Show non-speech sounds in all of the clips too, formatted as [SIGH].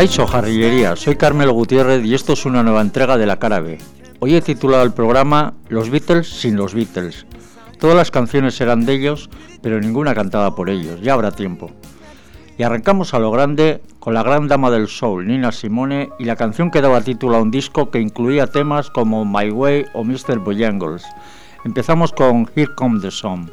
Caicho Jarrillería, soy Carmelo Gutiérrez y esto es una nueva entrega de La Cara B. Hoy he titulado el programa Los Beatles sin los Beatles. Todas las canciones serán de ellos, pero ninguna cantada por ellos, ya habrá tiempo. Y arrancamos a lo grande con la gran dama del soul, Nina Simone, y la canción que daba título a un disco que incluía temas como My Way o Mr. Bojangles. Empezamos con Here Comes the Sun.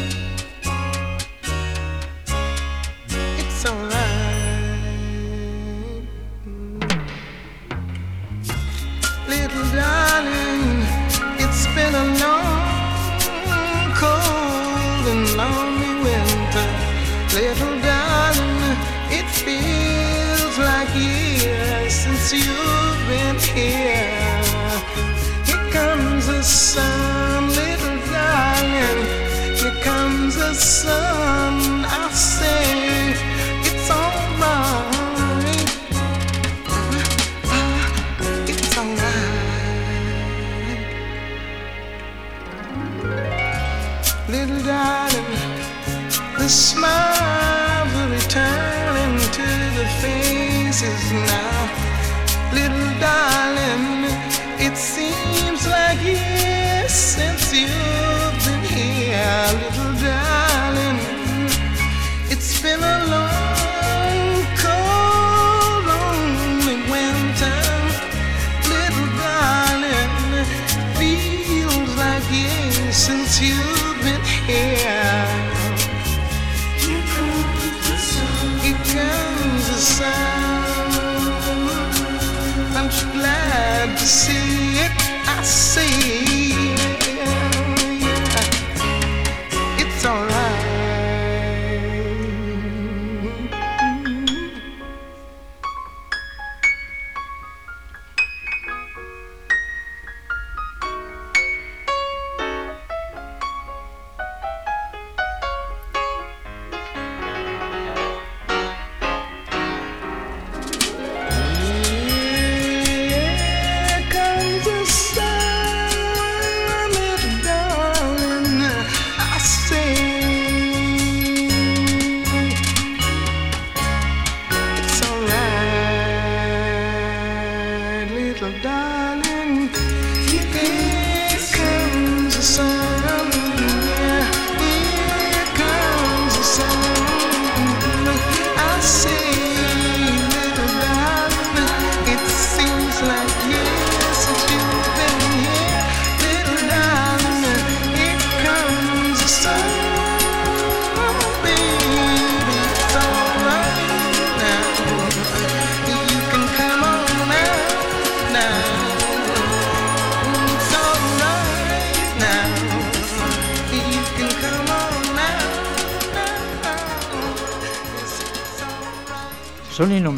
Here.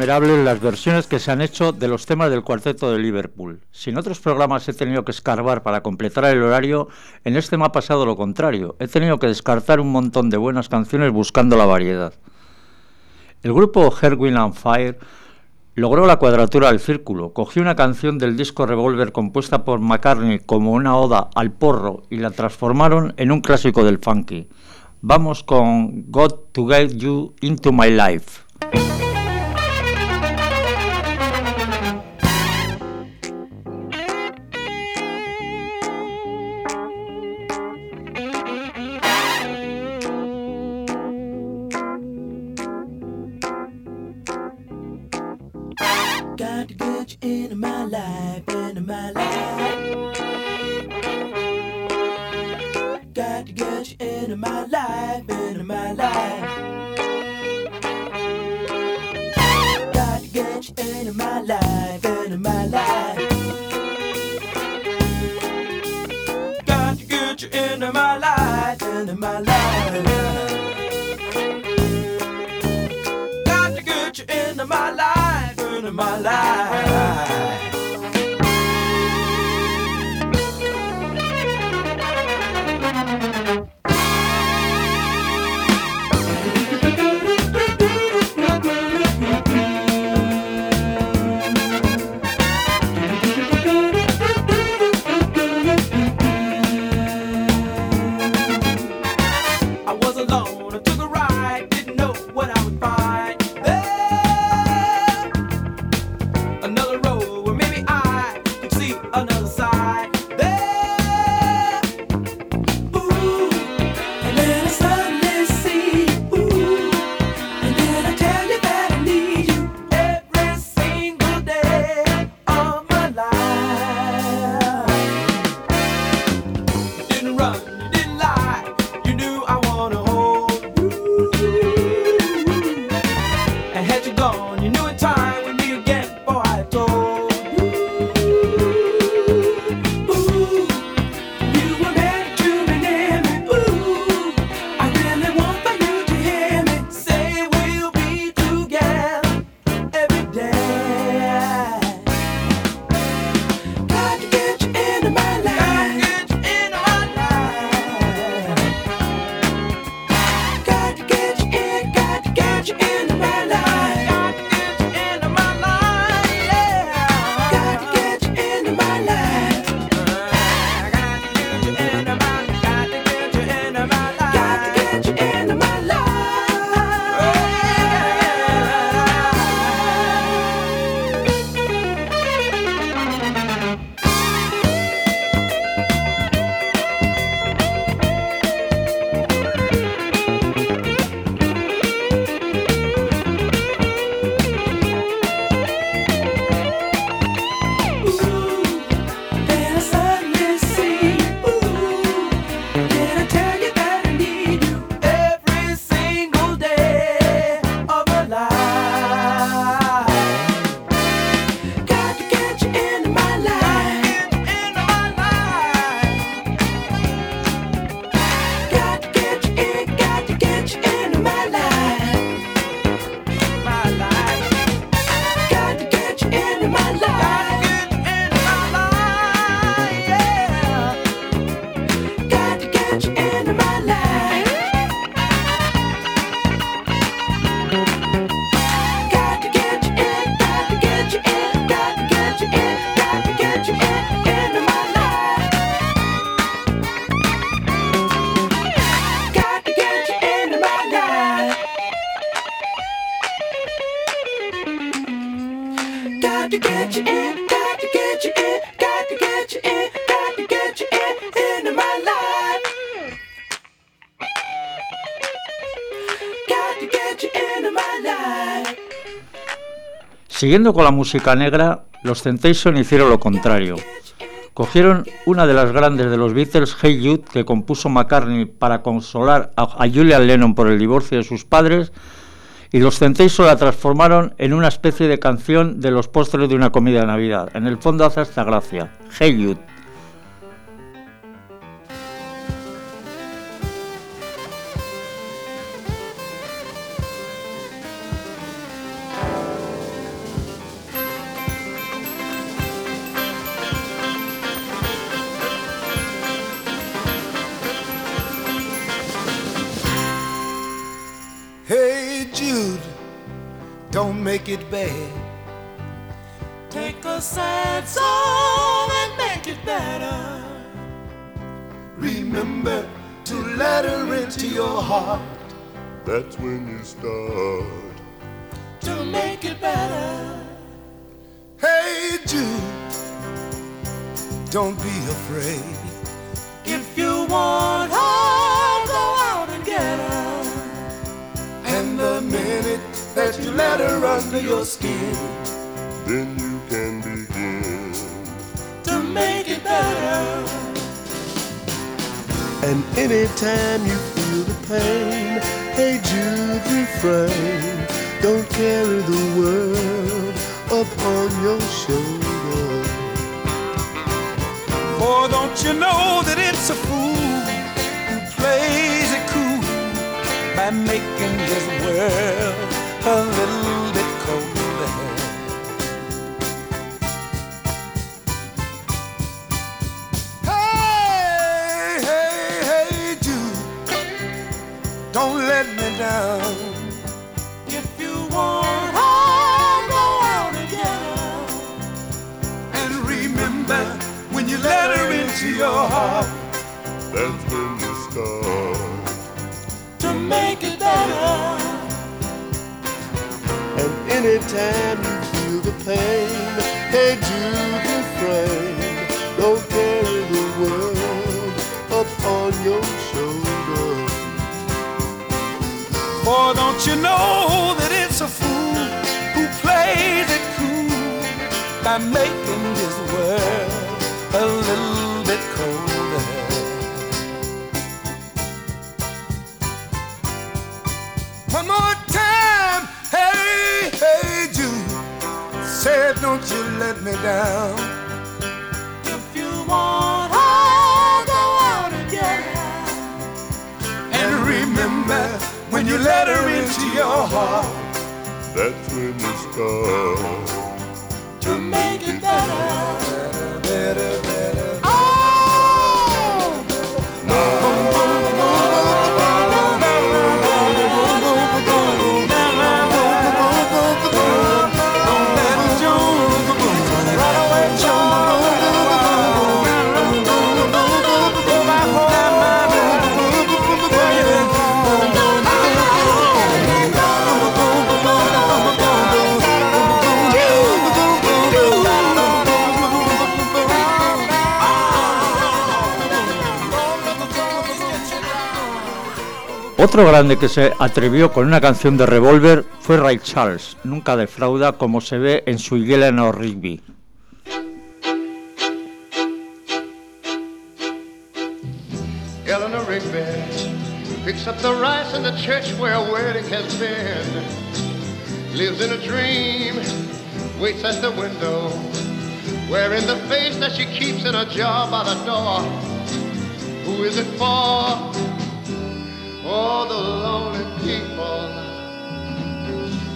Innumerables las versiones que se han hecho de los temas del cuarteto de Liverpool. Si en otros programas he tenido que escarbar para completar el horario, en este me ha pasado lo contrario. He tenido que descartar un montón de buenas canciones buscando la variedad. El grupo Wind and Fire logró la cuadratura del círculo. Cogió una canción del disco Revolver compuesta por McCartney como una oda al porro y la transformaron en un clásico del funky. Vamos con Got to Get You Into My Life. in my life. Siguiendo con la música negra, los Temptation hicieron lo contrario. Cogieron una de las grandes de los Beatles, Hey Jude, que compuso McCartney para consolar a, Julian Lennon por el divorcio de sus padres, y los Temptation la transformaron en una especie de canción de los postres de una comida de Navidad. En el fondo hace hasta gracia. Hey Jude. When to make it better. And anytime you feel the pain, hey Jude refrain. Don't carry the world up on your shoulder. For don't you know that it's a fool who plays it cool by making don't you let me down. If you want her, go out and get her. And remember, when you let her into your heart, That's when you start. To make it better. Otro grande que se atrevió con una canción de Revolver fue Ray Charles. Nunca defrauda como se ve en su Eleanor Rigby. Eleanor Rigby picks up the rice in the church where a wedding has been. Lives in a dream, waits at the window, wearing the face that she keeps in a jar by the door. Who is it for? All the lonely people.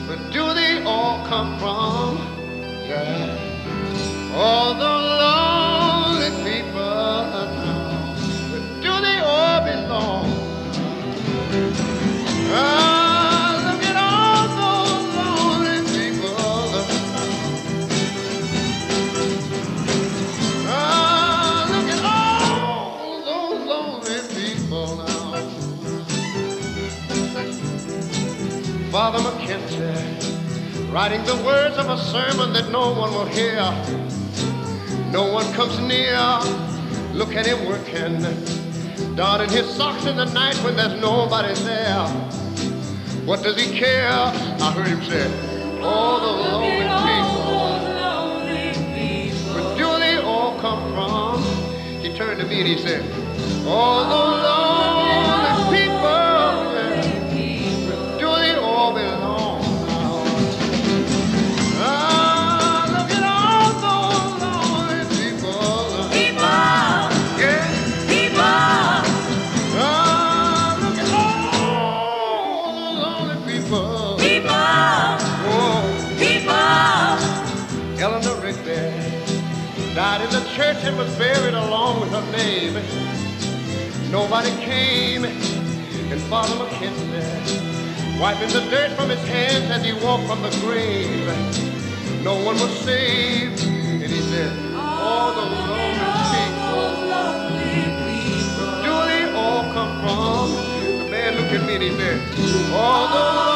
Where do they all come from? Yeah. All the lonely writing the words of a sermon that no one will hear. No one comes near. Look at him working, darning his socks in the night when there's nobody there. What does he care? I heard him say, all the lonely people. Where do they all come from? He turned to me and he said, all the lonely church and was buried along with her name. Nobody came, and Father McKinley, wiping the dirt from his hands as he walked from the grave. No one was saved, and he said, All the lonely people, do they all come from? The man looked at me and he said, All the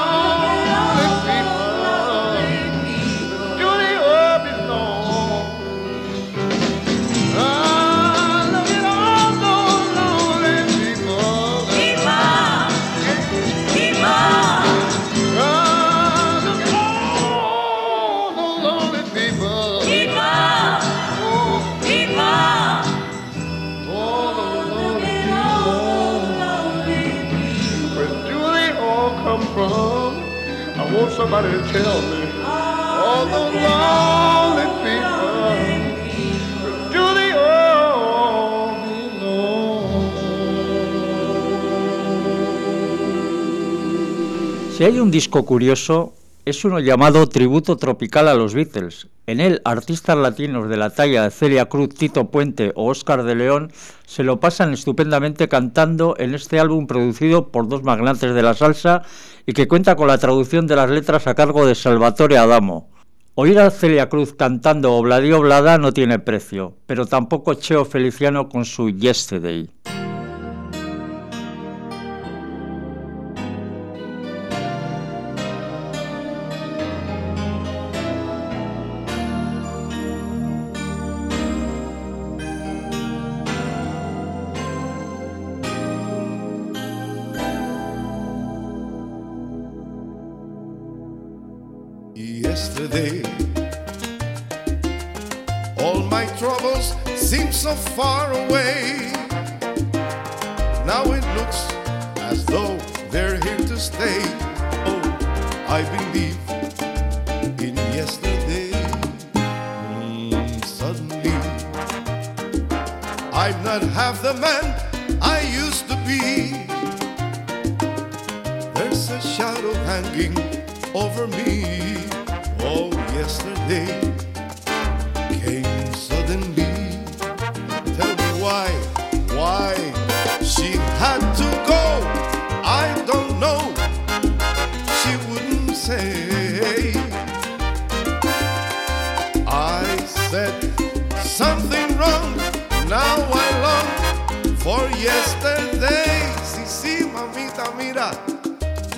somebody tell me. Belong? Si hay un disco curioso, es uno llamado Tributo Tropical a los Beatles. En él, artistas latinos de la talla de Celia Cruz, Tito Puente o Oscar de León se lo pasan estupendamente cantando en este álbum producido por dos magnates de la salsa y que cuenta con la traducción de las letras a cargo de Salvatore Adamo. Oír a Celia Cruz cantando Obladí Oblada no tiene precio, pero tampoco Cheo Feliciano con su Yesterday. I'm not half the man I used to be. There's a shadow hanging over me. Oh, yesterday.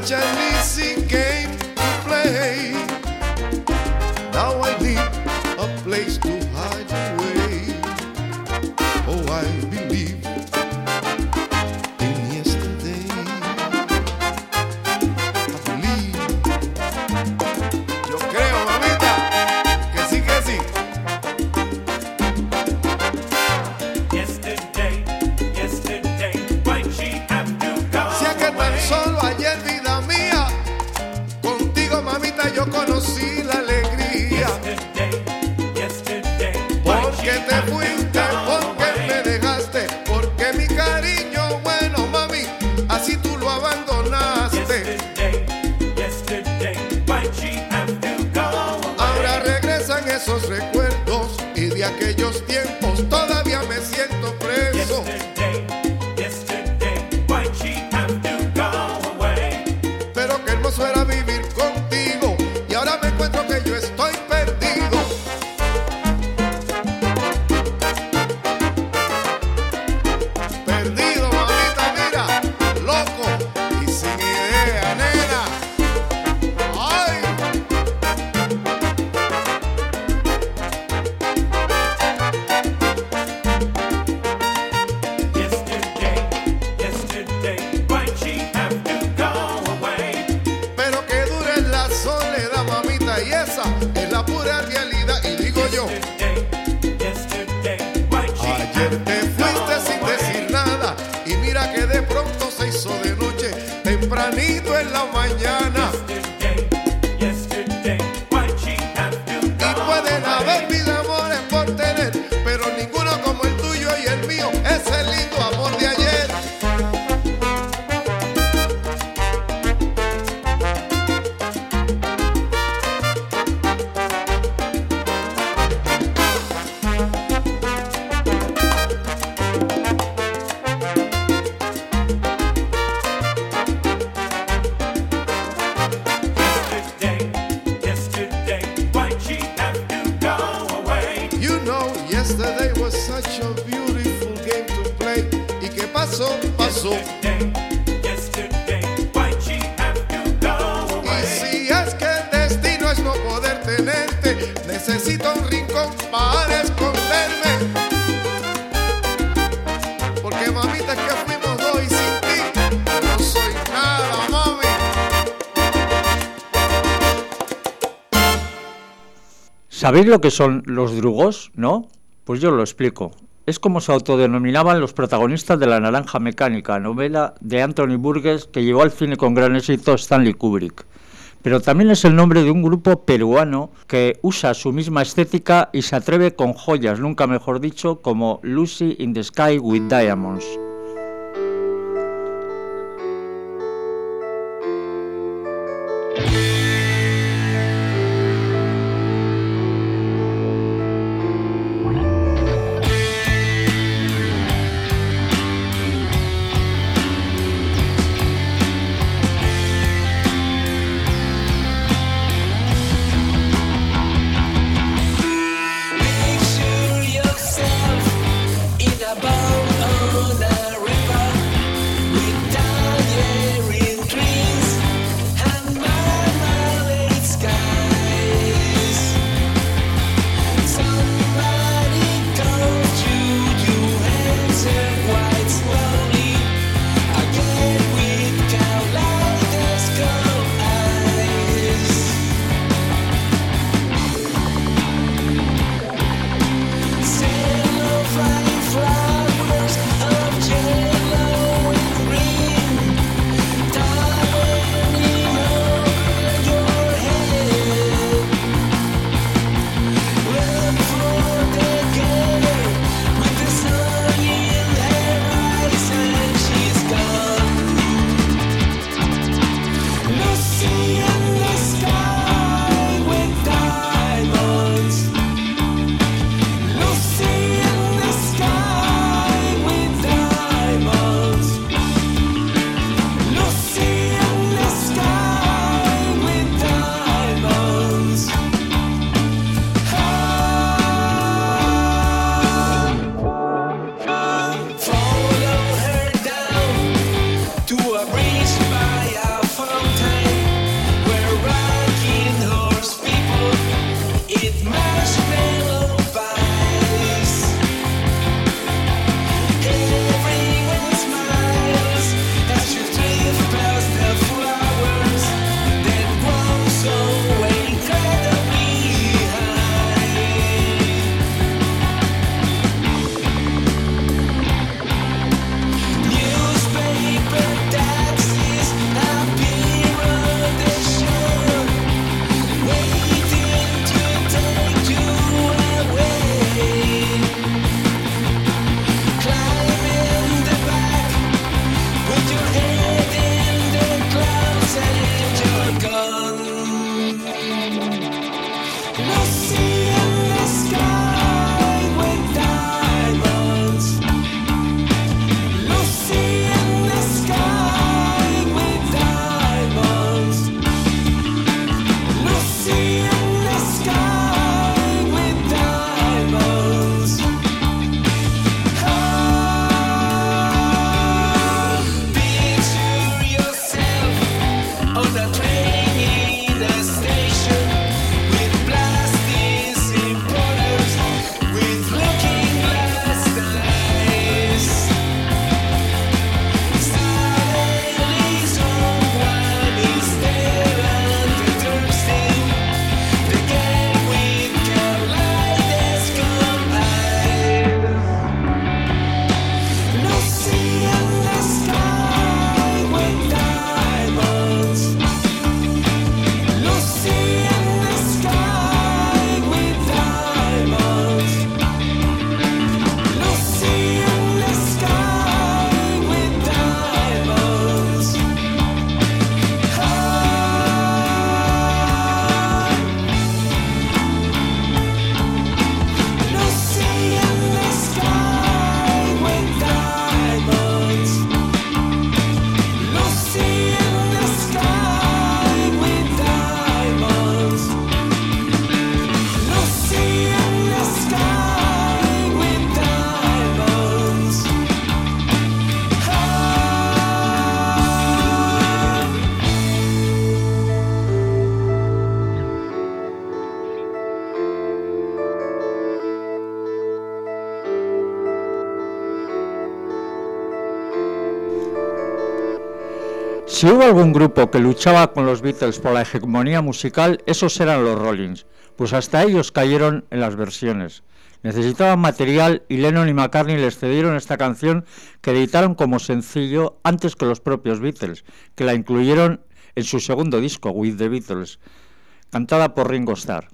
What you see. ¿Y qué pasó? Pasó. Y si es que el destino es no poder tenerte, necesito un rincón para esconderme. Porque mamita que fuimos dos y sin ti no soy nada, mami. ¿Sabéis lo que son los drugos, no? Pues yo lo explico. Es como se autodenominaban los protagonistas de La Naranja Mecánica, novela de Anthony Burgess que llevó al cine con gran éxito Stanley Kubrick. Pero también es el nombre de un grupo peruano que usa su misma estética y se atreve con joyas, nunca mejor dicho, como Lucy in the Sky with Diamonds. Si hubo algún grupo que luchaba con los Beatles por la hegemonía musical, esos eran los Rollins, pues hasta ellos cayeron en las versiones. Necesitaban material y Lennon y McCartney les cedieron esta canción que editaron como sencillo antes que los propios Beatles, que la incluyeron en su segundo disco, With the Beatles, cantada por Ringo Starr.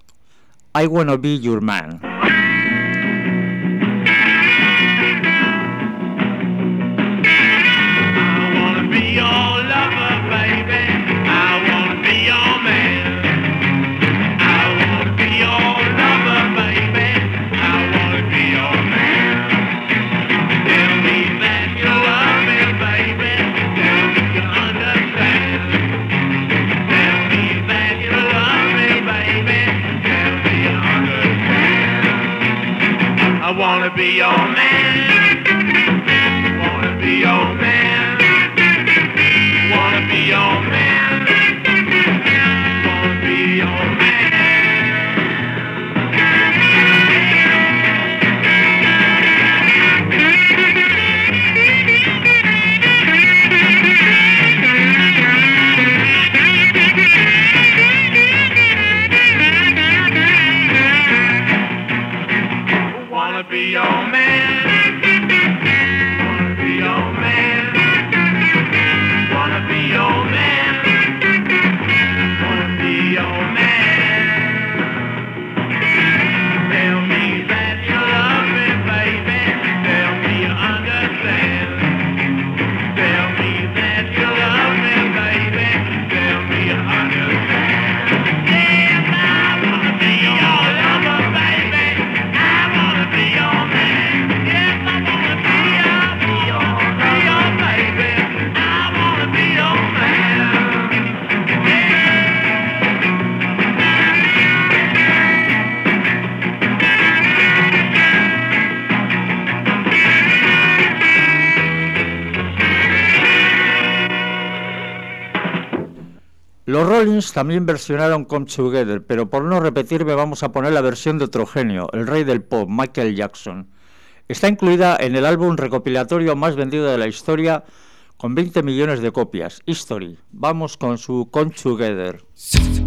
I Wanna Be Your Man. Be your man. Los Rollins también versionaron Come Together, pero por no repetirme vamos a poner la versión de otro genio, el rey del pop, Michael Jackson. Está incluida en el álbum recopilatorio más vendido de la historia con 20 millones de copias, History. Vamos con su Come Together. [LAUGHS]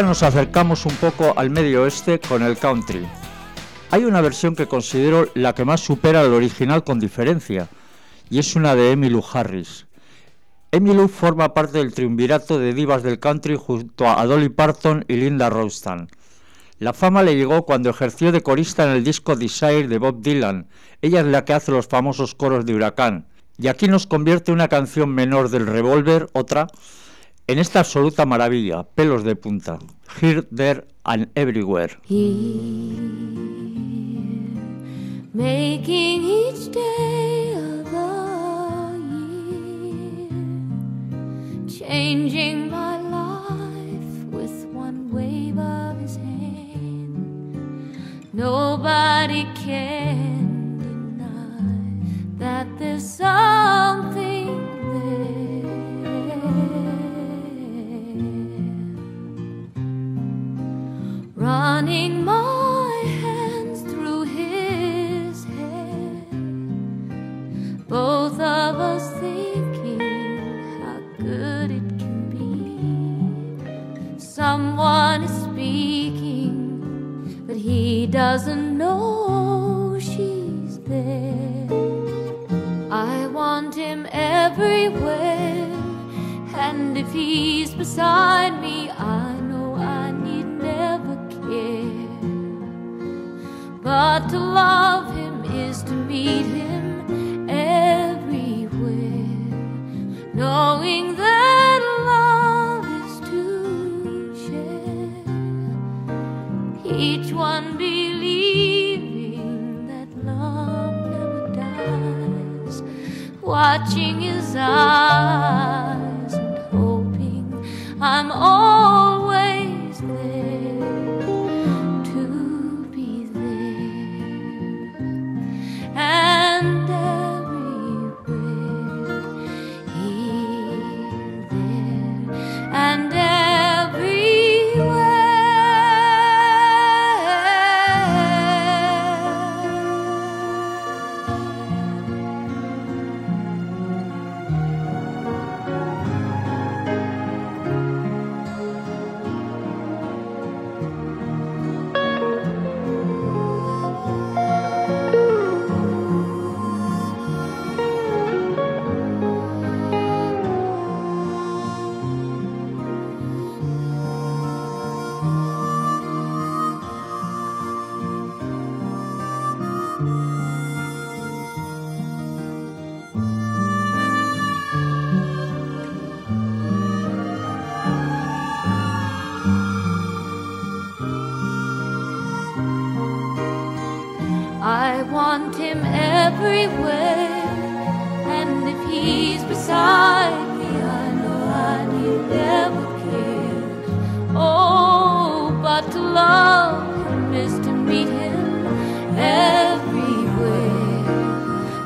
Ahora nos acercamos un poco al medio oeste con el country. Hay una versión que considero la que más supera al original con diferencia, y es una de Emmylou Harris. Emmylou forma parte del triunvirato de divas del country junto a Dolly Parton y Linda Ronstadt. La fama le llegó cuando ejerció de corista en el disco Desire de Bob Dylan. Ella es la que hace los famosos coros de Huracán. Y aquí nos convierte una canción menor del Revolver, otra, en esta absoluta maravilla, pelos de punta. Here, There and Everywhere. making each day of the year, changing my life with one wave of his hand. Nobody can deny that there's something Running my hands through his hair, both of us thinking how good it can be. Someone is speaking, but he doesn't know she's there. I want him everywhere, and if he's beside me, I But to love him is to meet him everywhere, knowing that love is to share. Each one believing that love never dies, watching his eyes and hoping I'm always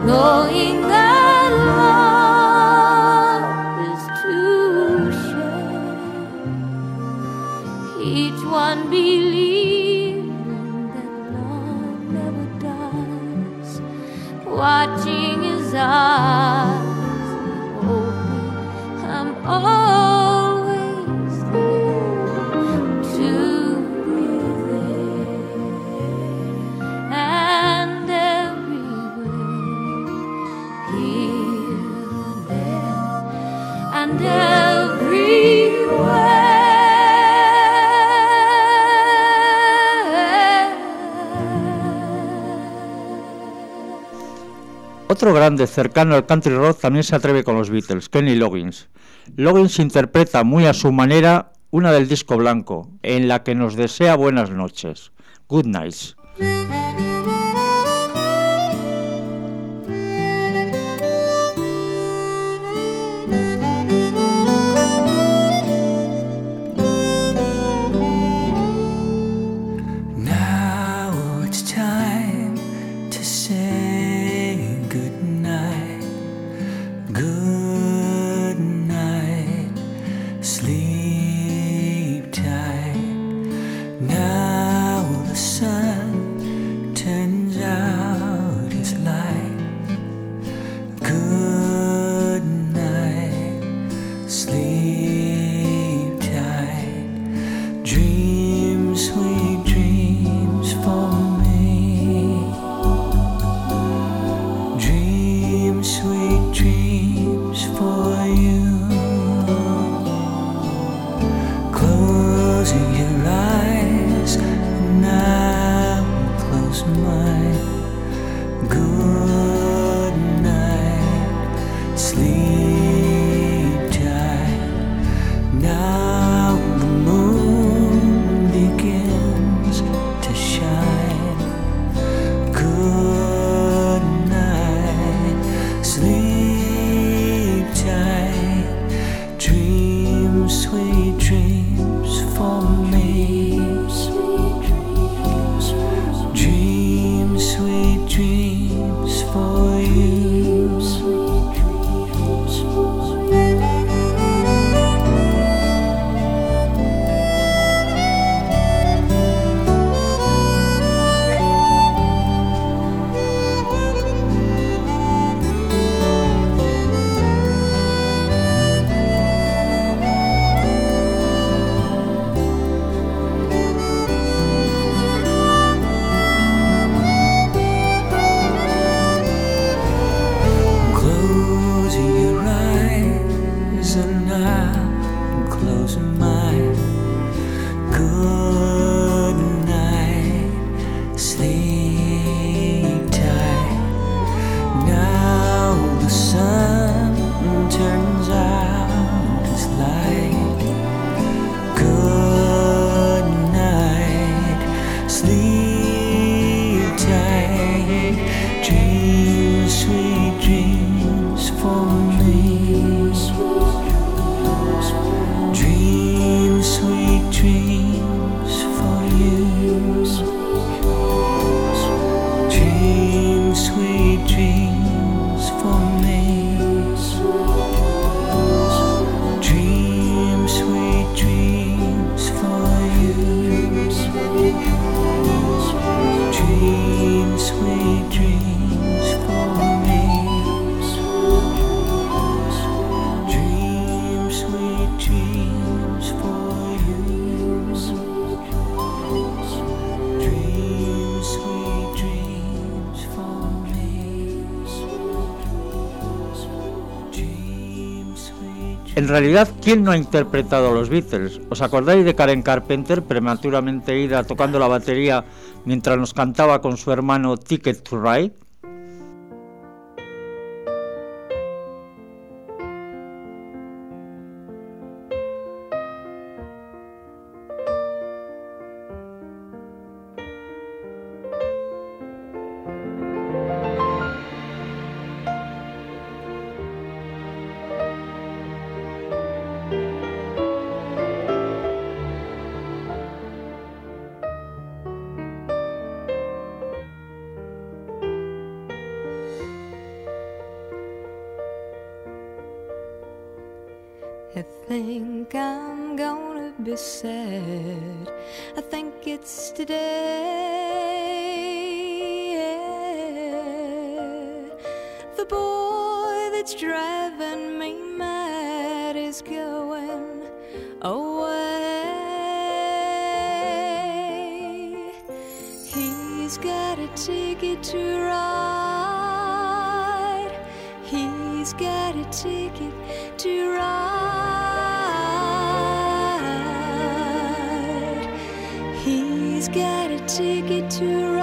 knowing Otro grande cercano al country rock también se atreve con los Beatles, Kenny Loggins. Loggins interpreta muy a su manera una del disco blanco, en la que nos desea buenas noches. Good nights. sweet dreams. realidad, ¿quién no ha interpretado a los Beatles? ¿Os acordáis de Karen Carpenter, prematuramente ida tocando la batería mientras nos cantaba con su hermano Ticket to Ride? got a ticket to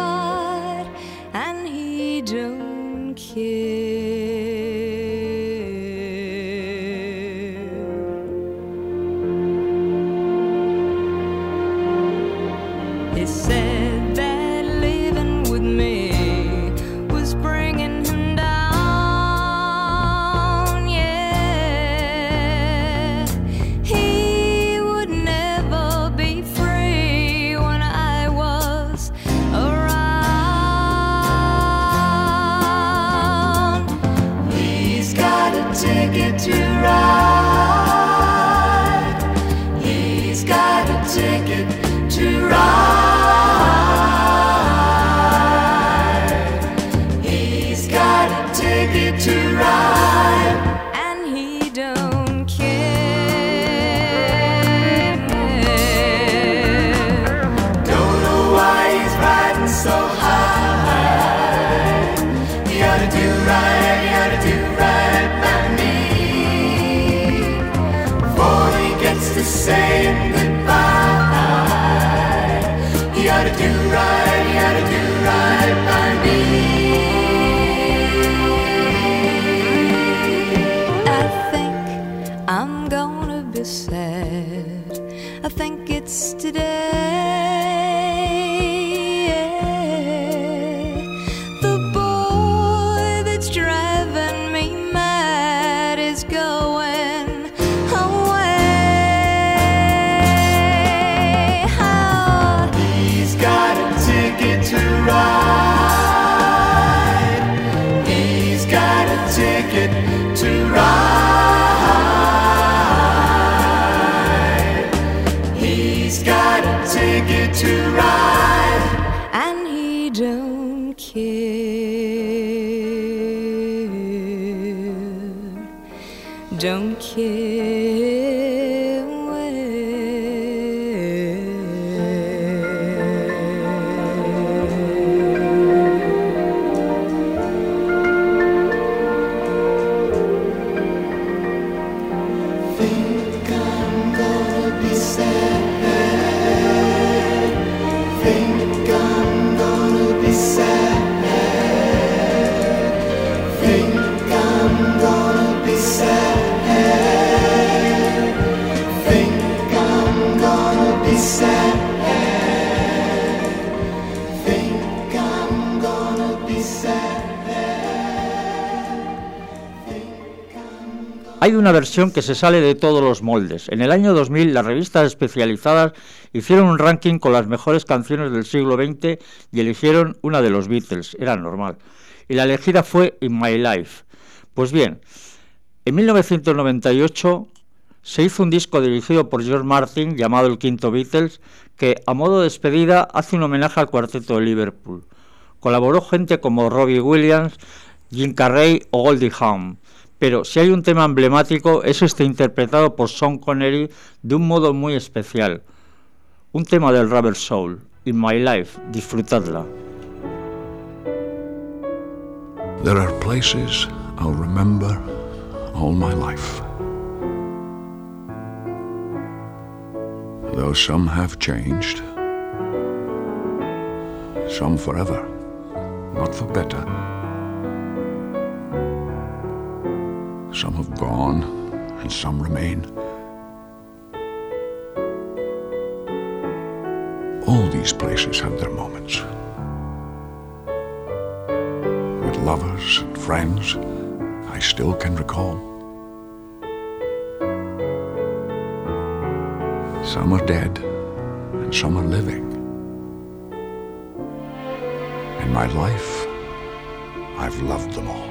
una versión que se sale de todos los moldes. En el año 2000 las revistas especializadas hicieron un ranking con las mejores canciones del siglo XX y eligieron una de los Beatles, era normal. Y la elegida fue In My Life. Pues bien, en 1998 se hizo un disco dirigido por George Martin llamado El Quinto Beatles que a modo de despedida hace un homenaje al cuarteto de Liverpool. Colaboró gente como Robbie Williams, Jim Carrey o Goldie Hawn. Pero si hay un tema emblemático es este interpretado por Sean Connery de un modo muy especial. Un tema del Rubber Soul, In My Life, disfrutadla. There are places I'll remember all my life. Though some have changed, some forever, not for better. Some have gone and some remain. All these places have their moments. With lovers and friends, I still can recall. Some are dead and some are living. In my life, I've loved them all.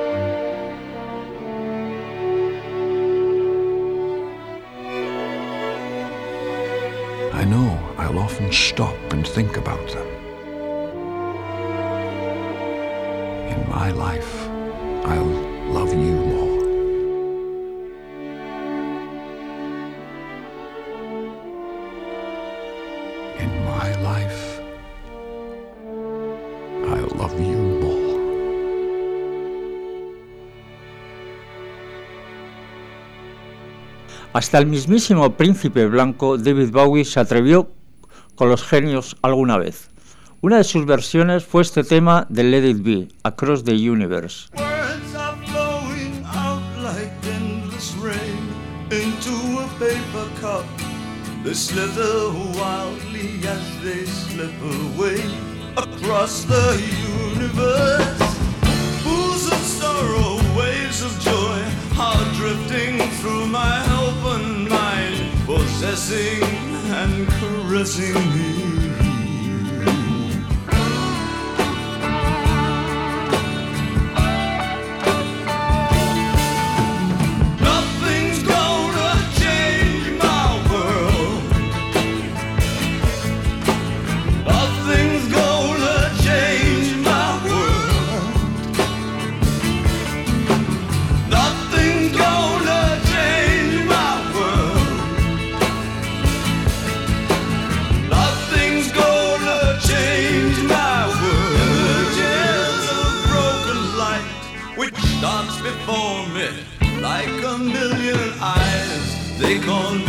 I'll often stop and think about them. In my life, I'll love you more. In my life, I'll love you more. Hasta el mismísimo príncipe blanco David Bowie se atrevió con los genios alguna vez. Una de sus versiones fue este tema de Let It Be, Across the Universe. Words are flowing out like endless rain into a paper cup. They slither wildly as they slip away across the universe. Pools of sorrow, waves of joy are drifting through my open possessing and caressing me. They on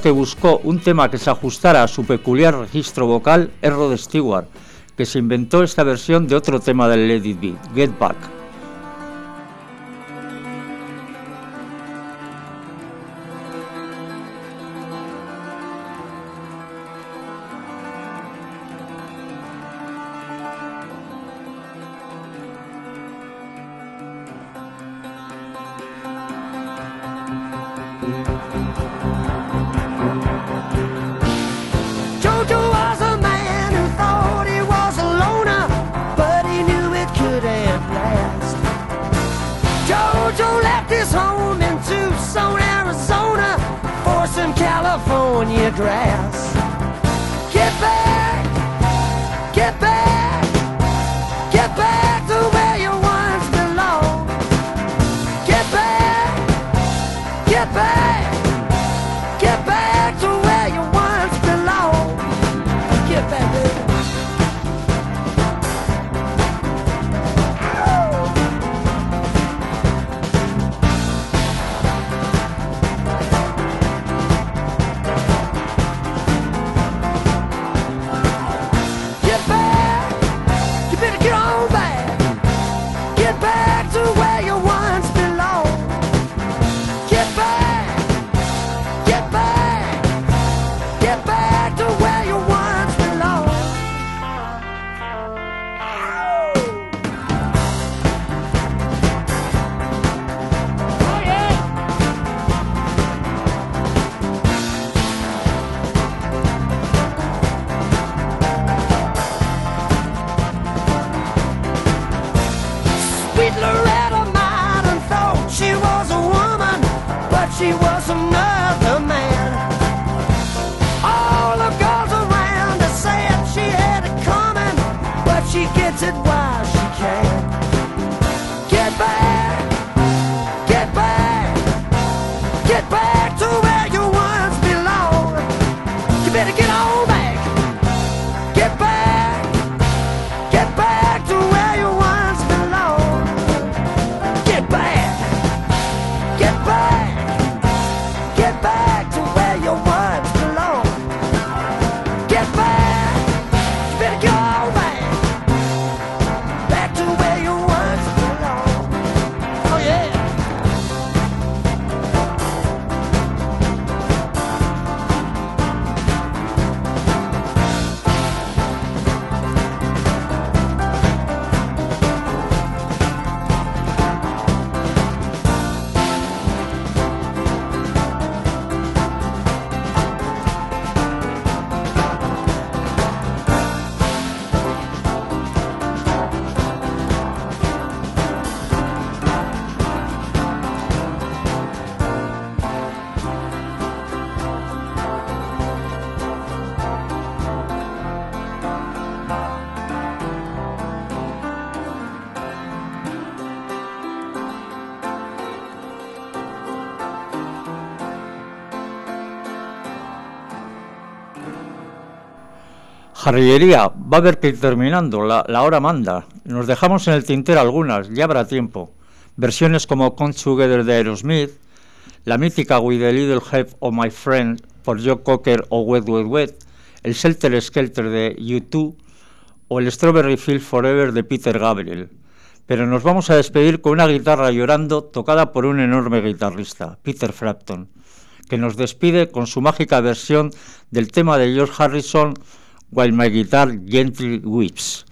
que buscó un tema que se ajustara a su peculiar registro vocal es Rod Stewart, que se inventó esta versión de otro tema del Lady B, Get Back. grass. Jarrillería, va a haber que ir terminando, la, hora manda. Nos dejamos en el tintero algunas, ya habrá tiempo. Versiones como Come Together de Aerosmith, la mítica With the Little Help of My Friend por Joe Cocker o Wet Wet Wet, el Shelter Skelter de U2 o el Strawberry Field Forever de Peter Gabriel. Pero nos vamos a despedir con una guitarra llorando tocada por un enorme guitarrista, Peter Frampton, que nos despide con su mágica versión del tema de George Harrison, While My Guitar Gently Weeps.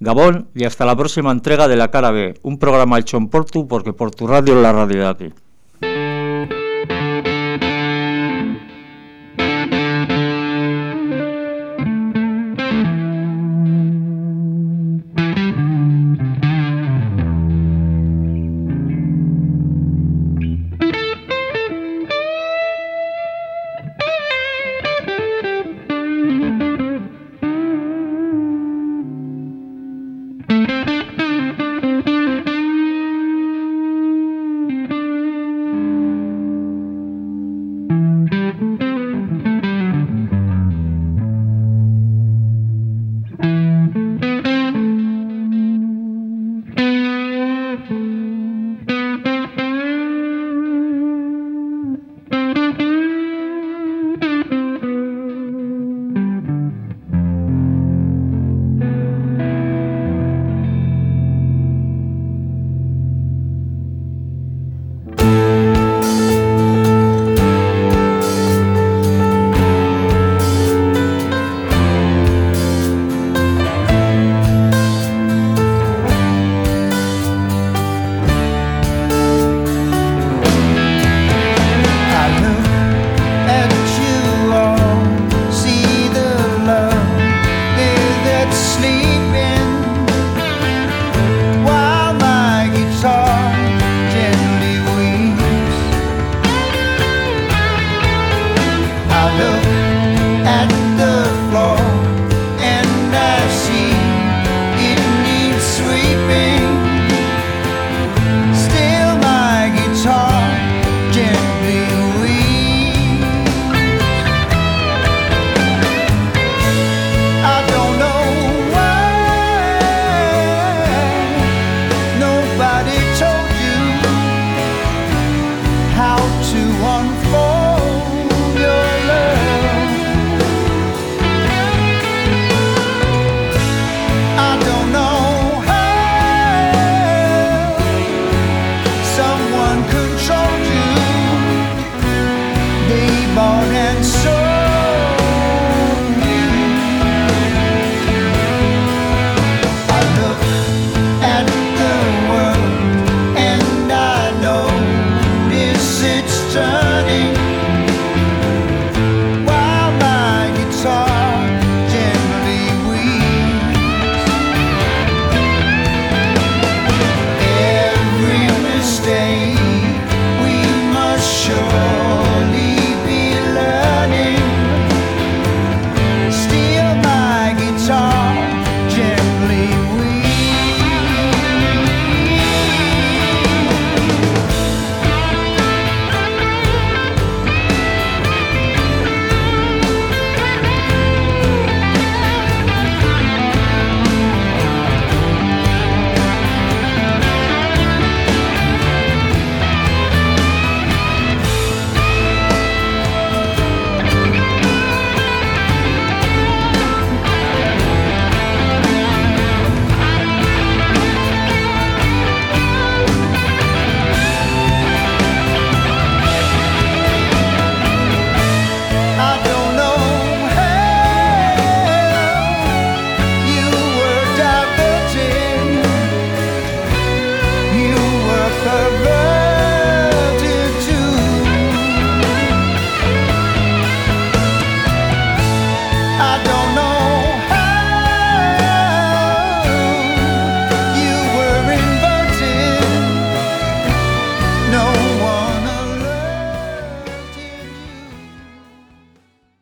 Gabón y hasta la próxima entrega de La Cara B, un programa hecho en Portu porque por tu radio es la radio de aquí.